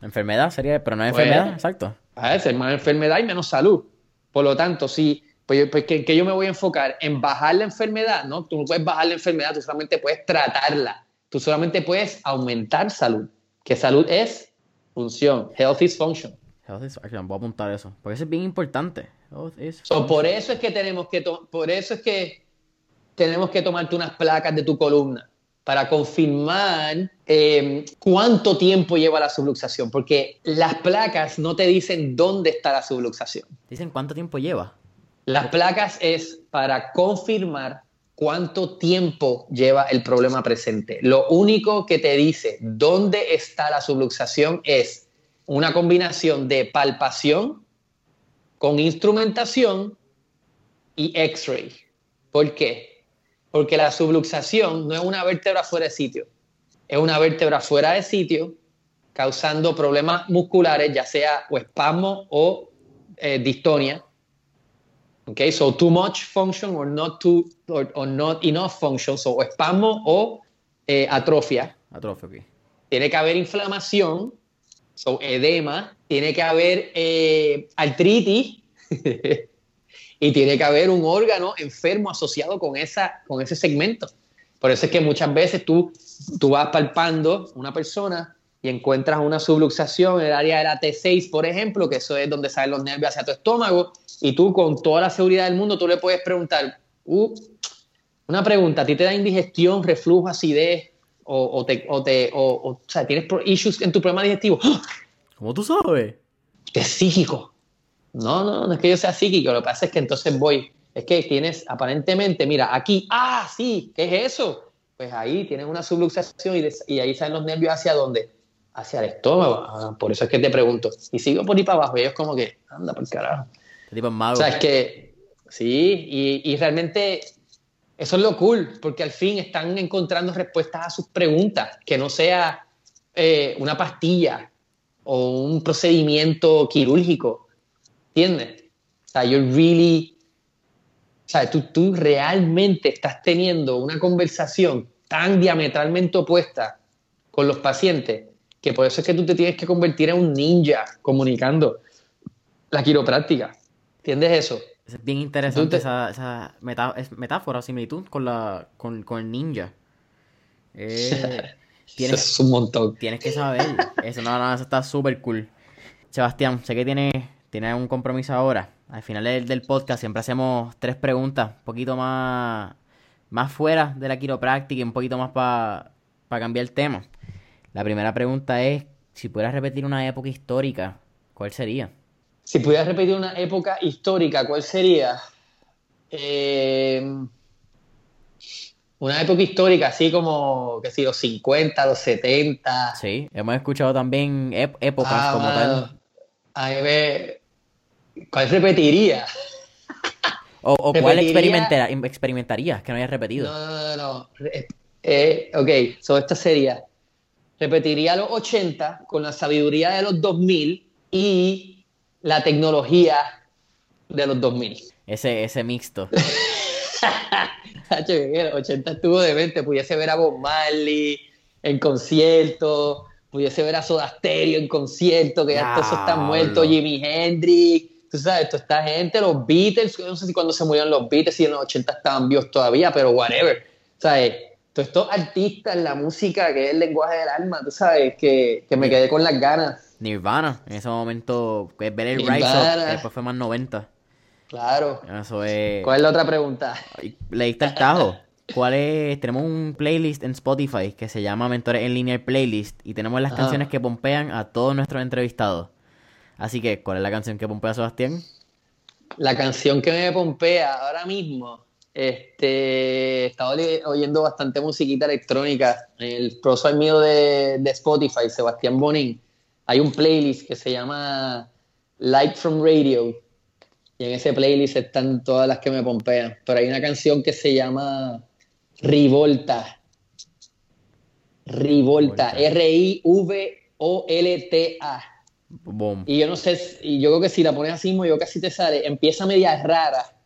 Enfermedad sería, pero no es enfermedad, pues, exacto. A ver, más enfermedad y menos salud. Por lo tanto, si, pues, pues que, yo me voy a enfocar en bajar la enfermedad, ¿no? Tú no puedes bajar la enfermedad, tú solamente puedes tratarla. Tú solamente puedes aumentar salud. Que salud es función. Health is function. Health is function. Voy a apuntar eso. Porque eso es bien importante por eso es que tenemos que por eso es que tenemos que tomarte unas placas de tu columna para confirmar em, cuánto tiempo lleva la subluxación, porque las placas no te dicen dónde está la subluxación. Dicen cuánto tiempo lleva. Las placas es para confirmar cuánto tiempo lleva el problema presente. Lo único que te dice dónde está la subluxación es una combinación de palpación con instrumentación y X-ray. ¿Por qué? Porque la subluxación no es una vértebra fuera de sitio, es una vértebra fuera de sitio causando problemas musculares, ya sea o espasmo o eh, distonia. Okay, so too much function or not too or, not enough function, so espasmo o eh, atrofia. Atrofia, okay. Tiene que haber inflamación So, edema, tiene que haber eh, artritis y tiene que haber un órgano enfermo asociado con, esa, con ese segmento. Por eso es que muchas veces tú, tú vas palpando una persona y encuentras una subluxación en el área de la T6, por ejemplo, que eso es donde salen los nervios hacia tu estómago, y tú con toda la seguridad del mundo, tú le puedes preguntar, uh, una pregunta, ¿a ti te da indigestión, reflujo, acidez? o, te, o, te, o, sea, tienes issues en tu problema digestivo. ¡Ah! ¿Cómo tú sabes? Es psíquico. No, no, no es que yo sea psíquico, lo que pasa es que entonces voy, es que tienes aparentemente, mira, aquí, ah, sí, ¿qué es eso? Pues ahí tienes una subluxación y, y ahí salen los nervios hacia dónde? Hacia el estómago. Ah, por eso es que te pregunto. Y sigo por ahí para abajo y ellos como que, anda por carajo. Este tipo mago. O sea, es que, sí, y, y realmente eso es lo cool, porque al fin están encontrando respuestas a sus preguntas, que no sea eh, una pastilla o un procedimiento quirúrgico. ¿Entiendes? O sea, you're really. O sea, tú, tú realmente estás teniendo una conversación tan diametralmente opuesta con los pacientes que por eso es que tú te tienes que convertir en un ninja comunicando la quiropráctica. ¿Entiendes eso? Es bien interesante esa, esa metáfora, similitud con, la, con, el ninja. Eh, tienes, es un montón. Tienes que saber. Eso, no, no, eso está súper cool. Sebastián, sé que tienes tiene un compromiso ahora. Al final del, podcast siempre hacemos tres preguntas, un poquito más, más fuera de la quiropráctica y un poquito más para cambiar el tema. La primera pregunta es, si pudieras repetir una época histórica, ¿cuál sería? Si pudieras repetir una época histórica, ¿cuál sería? Eh, una época histórica, así como, que si los 50, los 70. Sí, hemos escuchado también épocas ah, como tal. A ver, ¿cuál repetiría? ¿O, cuál experimentarías que no hayas repetido? No, no, no. Eh, ok, so esta sería. Repetiría los 80 con la sabiduría de los 2000 y la tecnología de los 2000. Ese, ese mixto. el 80 estuvo de mente, pudiese ver a Bob Marley en concierto, pudiese ver a Soda Stereo en concierto, que ya todos están muertos, Jimi Hendrix, tú sabes, toda esta gente, los Beatles, no sé si cuando se murieron los Beatles, si en los 80 estaban vivos todavía, pero whatever, ¿sabes? Todos estos artistas, la música, que es el lenguaje del alma, tú sabes, que, que me quedé con las ganas Nirvana, en ese momento, ver el Rise Up, después fue más 90. Claro. Eso es... ¿Cuál es la otra pregunta? ¿Leíste el Tajo? ¿Cuál es? Tenemos un playlist en Spotify que se llama Mentores en Línea Playlist y tenemos las canciones que pompean a todos nuestros entrevistados. Así que, ¿cuál es la canción que pompea Sebastián? La canción que me pompea ahora mismo, este, estaba oyendo bastante musiquita electrónica. En el profesor mío de, de Spotify, Sebastián Bonin, hay un playlist que se llama Light from Radio y en ese playlist están todas las que me pompean. Pero hay una canción que se llama Rivolta. Rivolta. R-I-V-O-L-T-A. Y yo no sé, y yo creo que si la pones así mismo, yo casi te sale. Empieza media rara.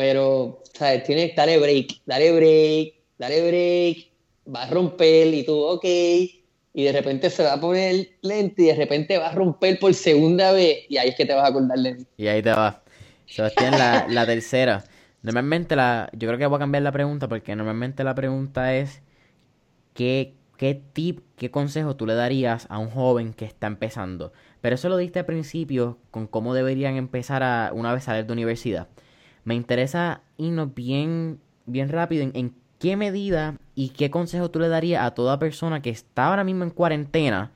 Pero, ¿sabes? Tiene, dale break, dale break, dale break. Va a romper y tú, ok. Y de repente se va a poner lente y de repente va a romper por segunda vez. Y ahí es que te vas a acordar de mí. Y ahí te va. Sebastián, la, la tercera. Normalmente la, yo creo que voy a cambiar la pregunta porque normalmente la pregunta es ¿qué, qué tip, qué consejo tú le darías a un joven que está empezando? Pero eso lo diste al principio con cómo deberían empezar a, una vez salir de universidad. Me interesa irnos bien, bien rápido en, qué medida y qué consejo tú le darías a toda persona que está ahora mismo en cuarentena,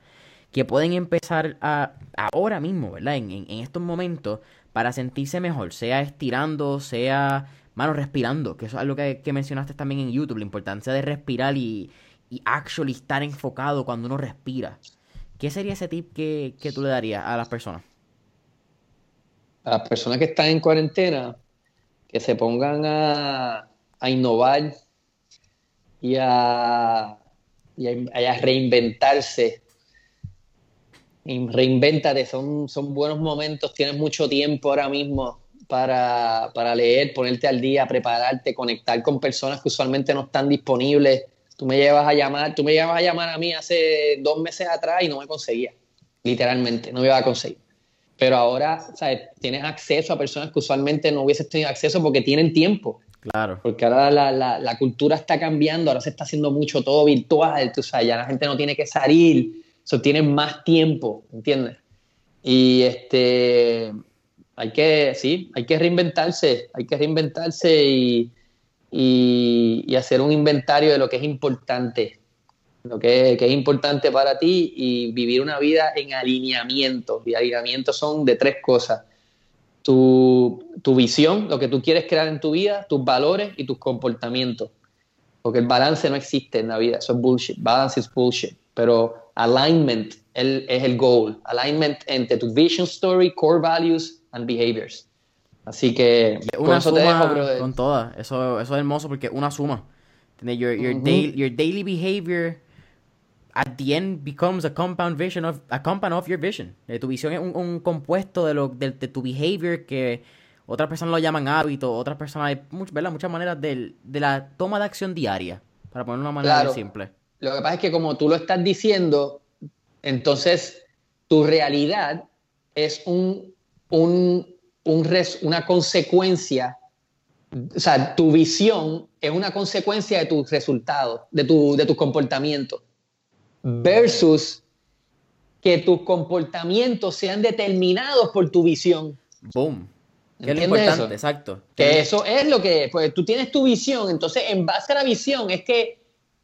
que pueden empezar a, ahora mismo, ¿verdad? En, estos momentos, para sentirse mejor, sea estirando, sea, mano, respirando, que eso es algo que, que mencionaste también en YouTube, la importancia de respirar y, y actually estar enfocado cuando uno respira. ¿Qué sería ese tip que, que tú le darías a las personas? A las personas que están en cuarentena, que se pongan a, a innovar y a, y a, y reinventarse reinvéntate, son, son buenos momentos, tienes mucho tiempo ahora mismo para, para, leer, ponerte al día, prepararte, conectar con personas que usualmente no están disponibles. Tú me llevas a llamar, tú me llevas a llamar a mí hace dos meses atrás y no me conseguía, literalmente, no me iba a conseguir. Pero ahora, ¿sabes? Tienes acceso a personas que usualmente no hubieses tenido acceso porque tienen tiempo. Claro. Porque ahora la, la, la cultura está cambiando, ahora se está haciendo mucho todo virtual, tú sabes, ya la gente no tiene que salir, eso tienen más tiempo, ¿entiendes? Y este, hay que, sí, hay que reinventarse, hay que reinventarse y, y, y hacer un inventario de lo que es importante, lo que, que, es importante para ti y vivir una vida en alineamiento. Y alineamientos son de tres cosas. Tu, tu visión, lo que tú quieres crear en tu vida, tus valores y tus comportamientos. Porque el balance no existe en la vida, eso es bullshit. Balance is bullshit. Pero alignment el, es el goal. Alignment entre tu vision story, core values and behaviors. Así que una eso suma te dejo, con todas. Eso, eso es hermoso porque una suma. Your, your, uh -huh. daily, your daily behavior at the end becomes a compound vision of a compound of your vision. Eh, tu visión es un, un compuesto de, lo, de, de, tu behavior que otras personas lo llaman hábito, otras personas hay muchas maneras de, de, la toma de acción diaria, para poner una manera claro. simple. Lo que pasa es que como tú lo estás diciendo, entonces tu realidad es un, un, un res, una consecuencia, o sea, tu visión es una consecuencia de tus resultados, de tu, de tus comportamientos, versus que tus comportamientos sean determinados por tu visión. Boom. Que es lo importante, eso? exacto. Que eso es lo que, pues tú tienes tu visión, entonces en base a la visión es que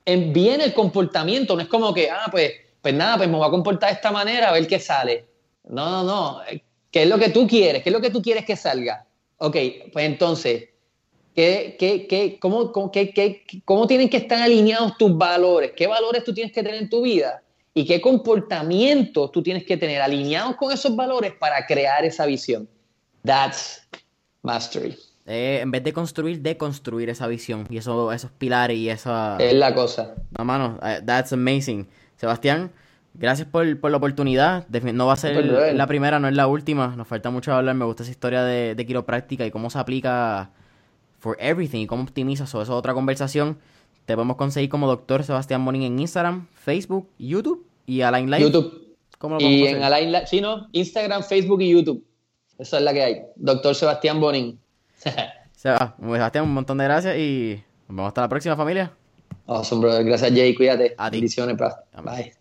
viene el comportamiento, no es como que, ah, pues, pues nada, pues me voy a comportar de esta manera a ver qué sale. No, no, no. ¿Qué es lo que tú quieres? ¿Qué es lo que tú quieres que salga? Ok, pues entonces, ¿qué, qué, qué, cómo, cómo, qué, qué, ¿cómo tienen que estar alineados tus valores? ¿Qué valores tú tienes que tener en tu vida? ¿Y qué comportamientos tú tienes que tener alineados con esos valores para crear esa visión? That's mastery. Eh, en vez de construir, deconstruir esa visión y eso, esos pilares y esa... Es la cosa. No, mano, that's amazing. Sebastián, gracias por, por la oportunidad. No va a ser la primera, no es la última. Nos falta mucho hablar. Me gusta esa historia de, de quiropráctica y cómo se aplica for everything y cómo optimiza. Eso es otra conversación. Te podemos conseguir como doctor Sebastián Monin en Instagram, Facebook, YouTube y Align Live. YouTube. ¿Cómo lo y en Align Live, sí, ¿no? Instagram, Facebook y YouTube. Esa es la que hay. Doctor Sebastián Bonin. Sebastián, un montón de gracias y nos vemos hasta la próxima familia. Awesome, brother. Gracias, Jay. Cuídate. A ti. Bendiciones, bro. Bye.